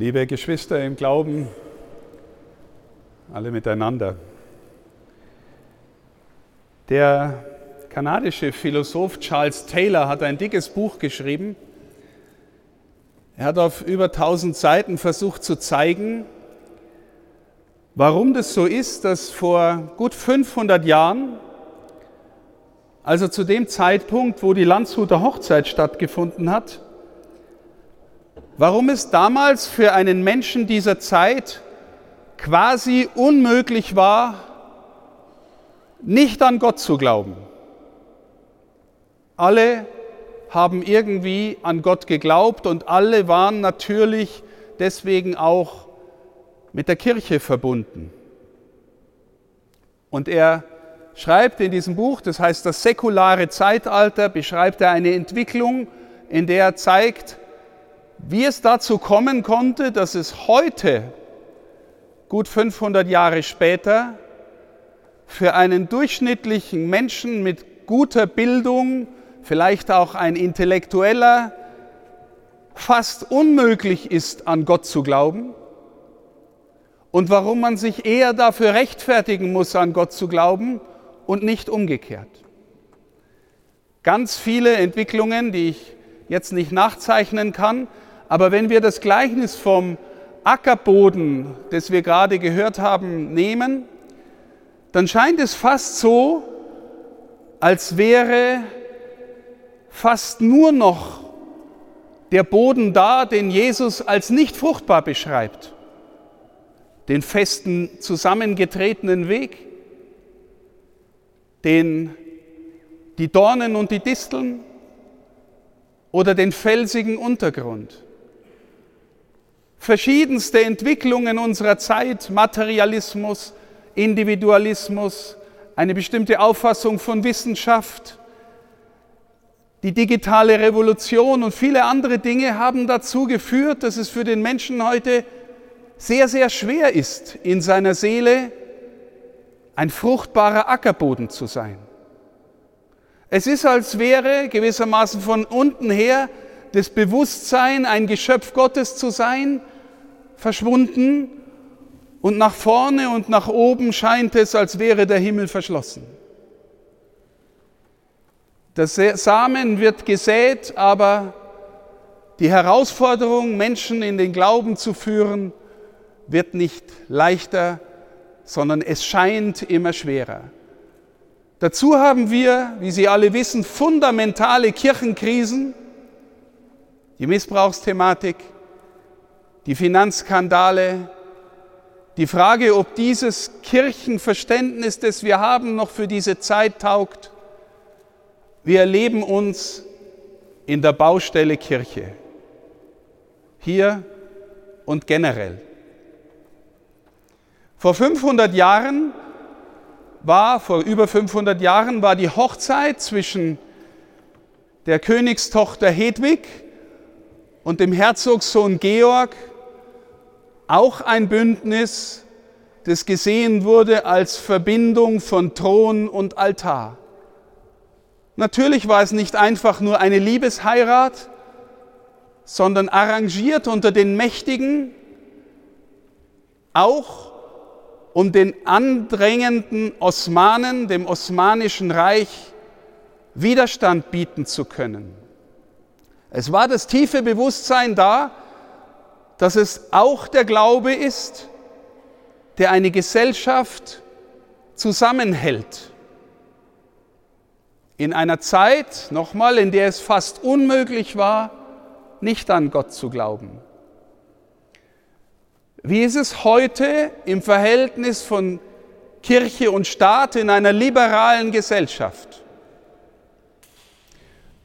Liebe Geschwister im Glauben, alle miteinander. Der kanadische Philosoph Charles Taylor hat ein dickes Buch geschrieben. Er hat auf über 1000 Seiten versucht zu zeigen, warum das so ist, dass vor gut 500 Jahren, also zu dem Zeitpunkt, wo die Landshuter Hochzeit stattgefunden hat, warum es damals für einen Menschen dieser Zeit quasi unmöglich war, nicht an Gott zu glauben. Alle haben irgendwie an Gott geglaubt und alle waren natürlich deswegen auch mit der Kirche verbunden. Und er schreibt in diesem Buch, das heißt das säkulare Zeitalter, beschreibt er eine Entwicklung, in der er zeigt, wie es dazu kommen konnte, dass es heute, gut 500 Jahre später, für einen durchschnittlichen Menschen mit guter Bildung, vielleicht auch ein intellektueller, fast unmöglich ist, an Gott zu glauben und warum man sich eher dafür rechtfertigen muss, an Gott zu glauben und nicht umgekehrt. Ganz viele Entwicklungen, die ich jetzt nicht nachzeichnen kann, aber wenn wir das Gleichnis vom Ackerboden, das wir gerade gehört haben, nehmen, dann scheint es fast so, als wäre fast nur noch der Boden da, den Jesus als nicht fruchtbar beschreibt. Den festen, zusammengetretenen Weg, den, die Dornen und die Disteln oder den felsigen Untergrund verschiedenste Entwicklungen unserer Zeit, Materialismus, Individualismus, eine bestimmte Auffassung von Wissenschaft, die digitale Revolution und viele andere Dinge haben dazu geführt, dass es für den Menschen heute sehr, sehr schwer ist, in seiner Seele ein fruchtbarer Ackerboden zu sein. Es ist, als wäre gewissermaßen von unten her das Bewusstsein, ein Geschöpf Gottes zu sein, verschwunden und nach vorne und nach oben scheint es, als wäre der Himmel verschlossen. Der Samen wird gesät, aber die Herausforderung, Menschen in den Glauben zu führen, wird nicht leichter, sondern es scheint immer schwerer. Dazu haben wir, wie Sie alle wissen, fundamentale Kirchenkrisen, die Missbrauchsthematik, die Finanzskandale, die Frage, ob dieses Kirchenverständnis, das wir haben, noch für diese Zeit taugt. Wir erleben uns in der Baustelle Kirche, hier und generell. Vor 500 Jahren war, vor über 500 Jahren war die Hochzeit zwischen der Königstochter Hedwig und dem Herzogssohn Georg auch ein Bündnis, das gesehen wurde als Verbindung von Thron und Altar. Natürlich war es nicht einfach nur eine Liebesheirat, sondern arrangiert unter den Mächtigen, auch um den andrängenden Osmanen, dem Osmanischen Reich, Widerstand bieten zu können. Es war das tiefe Bewusstsein da, dass es auch der Glaube ist, der eine Gesellschaft zusammenhält. In einer Zeit, nochmal, in der es fast unmöglich war, nicht an Gott zu glauben. Wie ist es heute im Verhältnis von Kirche und Staat in einer liberalen Gesellschaft?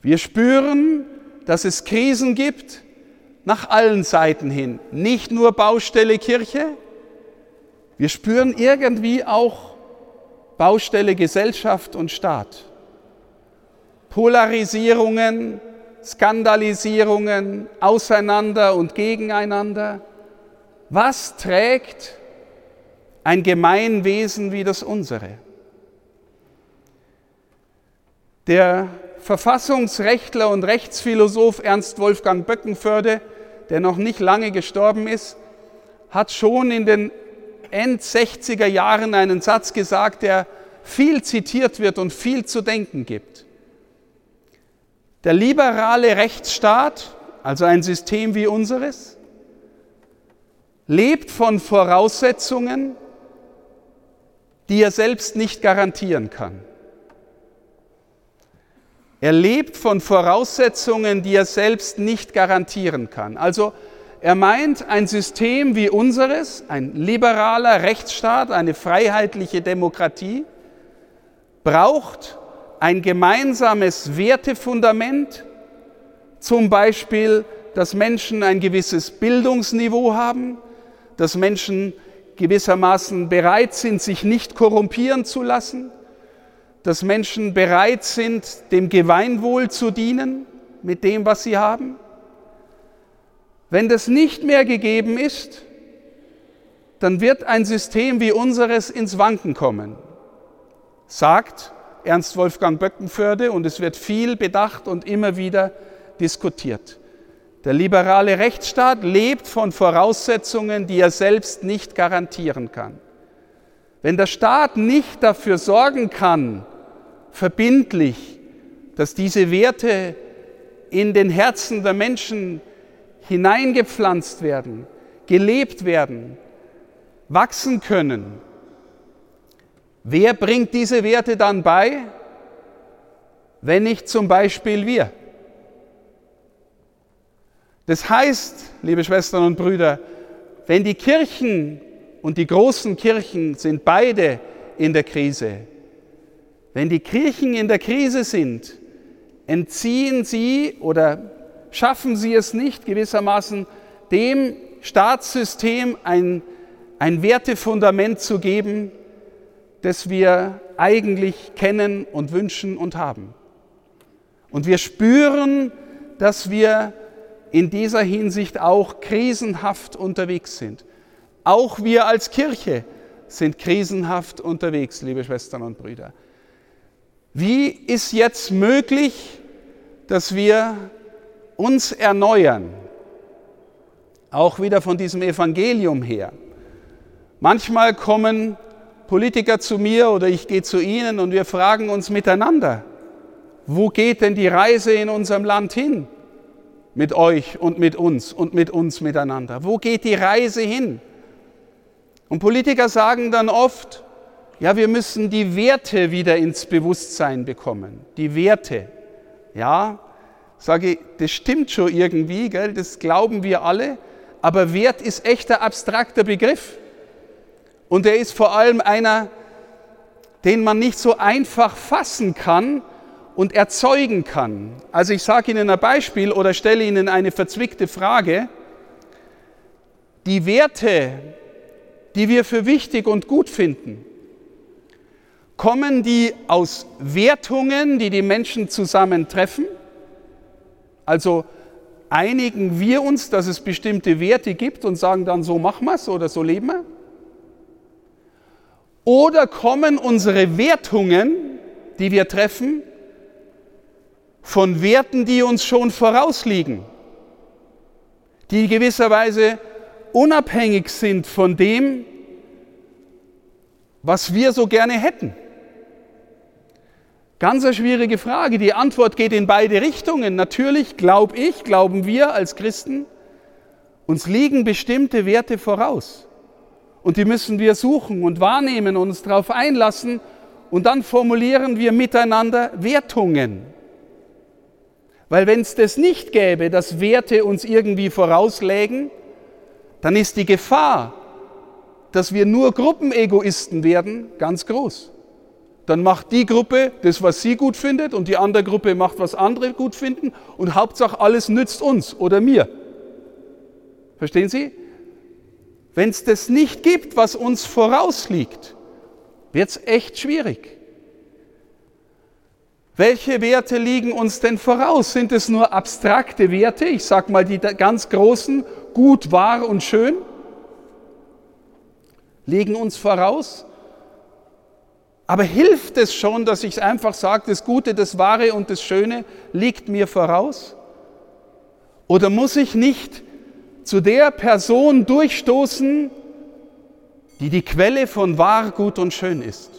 Wir spüren, dass es Krisen gibt, nach allen Seiten hin. Nicht nur Baustelle Kirche, wir spüren irgendwie auch Baustelle Gesellschaft und Staat. Polarisierungen, Skandalisierungen, auseinander und gegeneinander. Was trägt ein Gemeinwesen wie das unsere? Der Verfassungsrechtler und Rechtsphilosoph Ernst Wolfgang Böckenförde der noch nicht lange gestorben ist, hat schon in den End 60er Jahren einen Satz gesagt, der viel zitiert wird und viel zu denken gibt. Der liberale Rechtsstaat, also ein System wie unseres, lebt von Voraussetzungen, die er selbst nicht garantieren kann. Er lebt von Voraussetzungen, die er selbst nicht garantieren kann. Also er meint, ein System wie unseres, ein liberaler Rechtsstaat, eine freiheitliche Demokratie, braucht ein gemeinsames Wertefundament, zum Beispiel, dass Menschen ein gewisses Bildungsniveau haben, dass Menschen gewissermaßen bereit sind, sich nicht korrumpieren zu lassen, dass Menschen bereit sind, dem Gemeinwohl zu dienen mit dem, was sie haben. Wenn das nicht mehr gegeben ist, dann wird ein System wie unseres ins Wanken kommen, sagt Ernst Wolfgang Böckenförde und es wird viel bedacht und immer wieder diskutiert. Der liberale Rechtsstaat lebt von Voraussetzungen, die er selbst nicht garantieren kann. Wenn der Staat nicht dafür sorgen kann, verbindlich, dass diese Werte in den Herzen der Menschen hineingepflanzt werden, gelebt werden, wachsen können, wer bringt diese Werte dann bei, wenn nicht zum Beispiel wir? Das heißt, liebe Schwestern und Brüder, wenn die Kirchen und die großen Kirchen sind beide in der Krise, wenn die Kirchen in der Krise sind, entziehen sie oder schaffen sie es nicht gewissermaßen dem Staatssystem ein, ein Wertefundament zu geben, das wir eigentlich kennen und wünschen und haben. Und wir spüren, dass wir in dieser Hinsicht auch krisenhaft unterwegs sind. Auch wir als Kirche sind krisenhaft unterwegs, liebe Schwestern und Brüder. Wie ist jetzt möglich, dass wir uns erneuern? Auch wieder von diesem Evangelium her. Manchmal kommen Politiker zu mir oder ich gehe zu ihnen und wir fragen uns miteinander, wo geht denn die Reise in unserem Land hin? mit euch und mit uns und mit uns miteinander? Wo geht die Reise hin? Und Politiker sagen dann oft, ja, wir müssen die Werte wieder ins Bewusstsein bekommen. Die Werte. Ja, sage ich, das stimmt schon irgendwie, gell? das glauben wir alle, aber Wert ist echt ein abstrakter Begriff. Und er ist vor allem einer, den man nicht so einfach fassen kann, und erzeugen kann. Also ich sage Ihnen ein Beispiel oder stelle Ihnen eine verzwickte Frage. Die Werte, die wir für wichtig und gut finden, kommen die aus Wertungen, die die Menschen zusammentreffen? Also einigen wir uns, dass es bestimmte Werte gibt und sagen dann, so machen wir es oder so leben wir? Oder kommen unsere Wertungen, die wir treffen, von Werten, die uns schon vorausliegen, die gewisserweise unabhängig sind von dem, was wir so gerne hätten. Ganz eine schwierige Frage. Die Antwort geht in beide Richtungen. Natürlich glaube ich, glauben wir als Christen, uns liegen bestimmte Werte voraus. Und die müssen wir suchen und wahrnehmen und uns darauf einlassen. Und dann formulieren wir miteinander Wertungen. Weil wenn es das nicht gäbe, dass Werte uns irgendwie vorauslägen, dann ist die Gefahr, dass wir nur Gruppenegoisten werden, ganz groß. Dann macht die Gruppe das, was sie gut findet, und die andere Gruppe macht, was andere gut finden, und Hauptsache alles nützt uns oder mir. Verstehen Sie? Wenn es das nicht gibt, was uns vorausliegt, wird es echt schwierig. Welche Werte liegen uns denn voraus? Sind es nur abstrakte Werte? Ich sage mal die ganz großen, gut, wahr und schön? Liegen uns voraus? Aber hilft es schon, dass ich einfach sage, das Gute, das Wahre und das Schöne liegt mir voraus? Oder muss ich nicht zu der Person durchstoßen, die die Quelle von wahr, gut und schön ist.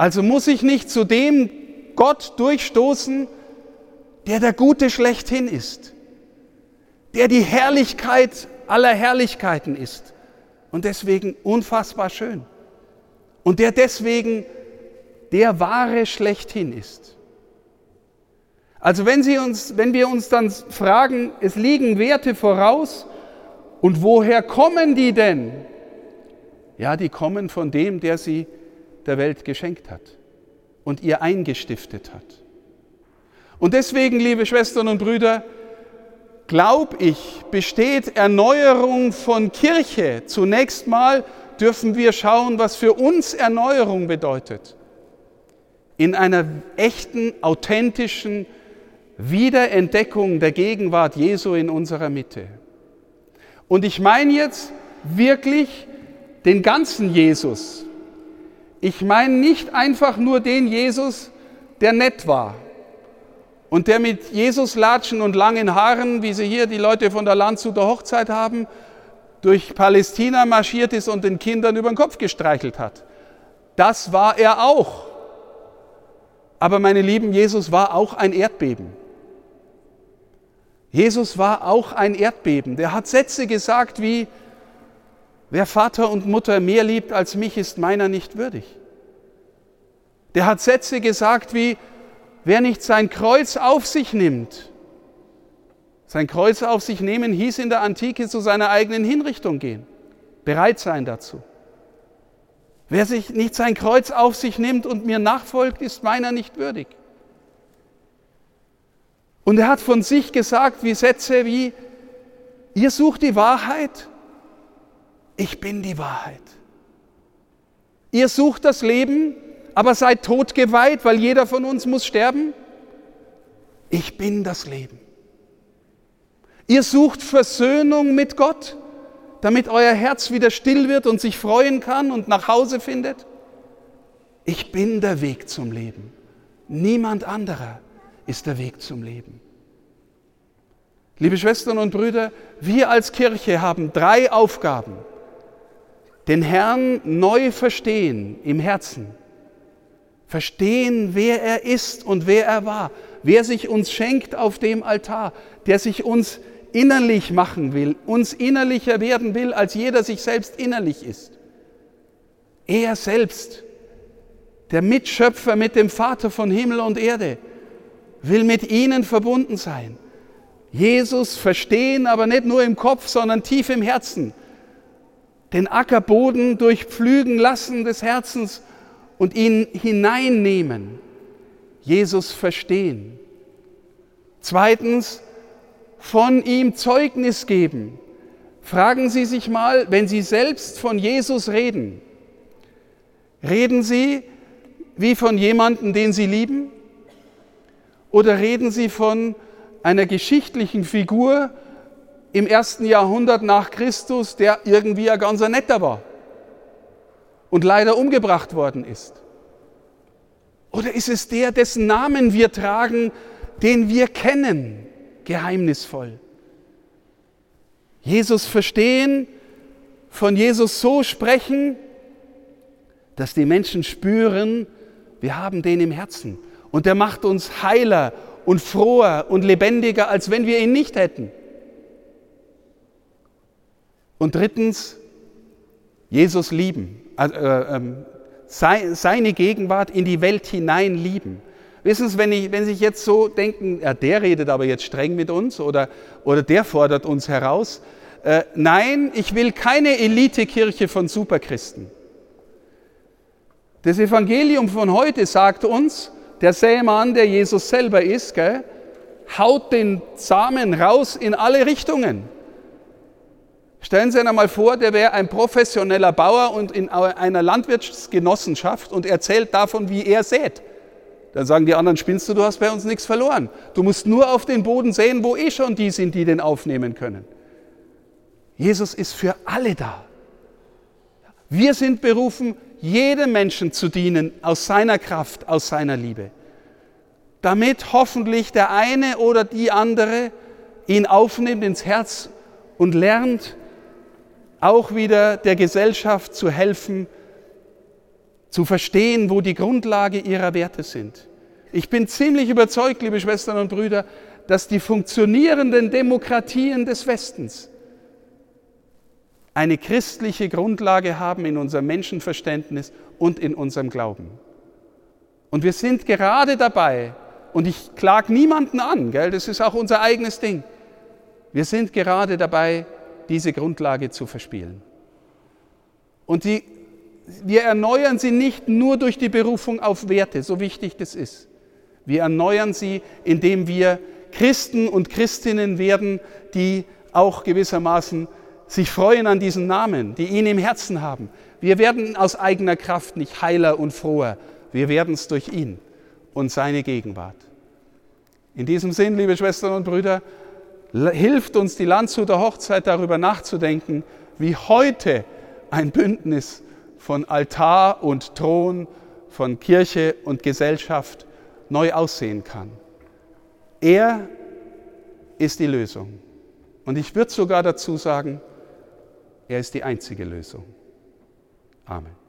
Also muss ich nicht zu dem Gott durchstoßen, der der Gute schlechthin ist, der die Herrlichkeit aller Herrlichkeiten ist und deswegen unfassbar schön und der deswegen der Wahre schlechthin ist. Also wenn, Sie uns, wenn wir uns dann fragen, es liegen Werte voraus und woher kommen die denn? Ja, die kommen von dem, der sie der Welt geschenkt hat und ihr eingestiftet hat. Und deswegen, liebe Schwestern und Brüder, glaube ich, besteht Erneuerung von Kirche. Zunächst mal dürfen wir schauen, was für uns Erneuerung bedeutet. In einer echten, authentischen Wiederentdeckung der Gegenwart Jesu in unserer Mitte. Und ich meine jetzt wirklich den ganzen Jesus. Ich meine nicht einfach nur den Jesus, der nett war und der mit Jesus latschen und langen Haaren, wie sie hier die Leute von der Landshuter Hochzeit haben, durch Palästina marschiert ist und den Kindern über den Kopf gestreichelt hat. Das war er auch. Aber meine Lieben, Jesus war auch ein Erdbeben. Jesus war auch ein Erdbeben. Der hat Sätze gesagt wie, wer Vater und Mutter mehr liebt als mich, ist meiner nicht würdig. Der hat Sätze gesagt wie, wer nicht sein Kreuz auf sich nimmt. Sein Kreuz auf sich nehmen hieß in der Antike zu seiner eigenen Hinrichtung gehen. Bereit sein dazu. Wer sich nicht sein Kreuz auf sich nimmt und mir nachfolgt, ist meiner nicht würdig. Und er hat von sich gesagt, wie Sätze wie, ihr sucht die Wahrheit, ich bin die Wahrheit. Ihr sucht das Leben, aber seid totgeweiht, weil jeder von uns muss sterben. Ich bin das Leben. Ihr sucht Versöhnung mit Gott, damit euer Herz wieder still wird und sich freuen kann und nach Hause findet. Ich bin der Weg zum Leben. Niemand anderer ist der Weg zum Leben. Liebe Schwestern und Brüder, wir als Kirche haben drei Aufgaben. Den Herrn neu verstehen im Herzen. Verstehen, wer er ist und wer er war. Wer sich uns schenkt auf dem Altar. Der sich uns innerlich machen will, uns innerlicher werden will, als jeder sich selbst innerlich ist. Er selbst, der Mitschöpfer mit dem Vater von Himmel und Erde, will mit ihnen verbunden sein. Jesus verstehen, aber nicht nur im Kopf, sondern tief im Herzen. Den Ackerboden durchpflügen lassen des Herzens und ihn hineinnehmen. Jesus verstehen. Zweitens, von ihm Zeugnis geben. Fragen Sie sich mal, wenn Sie selbst von Jesus reden, reden Sie wie von jemandem, den Sie lieben? Oder reden Sie von einer geschichtlichen Figur im ersten Jahrhundert nach Christus, der irgendwie ein ganzer Netter war und leider umgebracht worden ist? Oder ist es der, dessen Namen wir tragen, den wir kennen, geheimnisvoll? Jesus verstehen, von Jesus so sprechen, dass die Menschen spüren, wir haben den im Herzen. Und der macht uns heiler und froher und lebendiger, als wenn wir ihn nicht hätten. Und drittens, Jesus lieben, also, äh, äh, seine Gegenwart in die Welt hinein lieben. Wissen Sie, wenn, ich, wenn Sie jetzt so denken, ja, der redet aber jetzt streng mit uns oder, oder der fordert uns heraus. Äh, nein, ich will keine Elitekirche von Superchristen. Das Evangelium von heute sagt uns, der Sämann, der Jesus selber ist, gell, haut den Samen raus in alle Richtungen. Stellen Sie sich einmal vor, der wäre ein professioneller Bauer und in einer Landwirtschaftsgenossenschaft und erzählt davon, wie er sät. Dann sagen die anderen, spinnst du, du hast bei uns nichts verloren. Du musst nur auf den Boden sehen, wo eh schon die sind, die den aufnehmen können. Jesus ist für alle da. Wir sind berufen, jedem Menschen zu dienen aus seiner Kraft, aus seiner Liebe, damit hoffentlich der eine oder die andere ihn aufnimmt ins Herz und lernt, auch wieder der Gesellschaft zu helfen, zu verstehen, wo die Grundlage ihrer Werte sind. Ich bin ziemlich überzeugt, liebe Schwestern und Brüder, dass die funktionierenden Demokratien des Westens eine christliche Grundlage haben in unserem Menschenverständnis und in unserem Glauben. Und wir sind gerade dabei, und ich klage niemanden an, gell, das ist auch unser eigenes Ding, wir sind gerade dabei, diese Grundlage zu verspielen. Und die, wir erneuern sie nicht nur durch die Berufung auf Werte, so wichtig das ist. Wir erneuern sie, indem wir Christen und Christinnen werden, die auch gewissermaßen sich freuen an diesen Namen, die ihn im Herzen haben. Wir werden aus eigener Kraft nicht heiler und froher, wir werden es durch ihn und seine Gegenwart. In diesem Sinn, liebe Schwestern und Brüder, hilft uns die Landshuter Hochzeit darüber nachzudenken, wie heute ein Bündnis von Altar und Thron, von Kirche und Gesellschaft neu aussehen kann. Er ist die Lösung. Und ich würde sogar dazu sagen, er ist die einzige Lösung. Amen.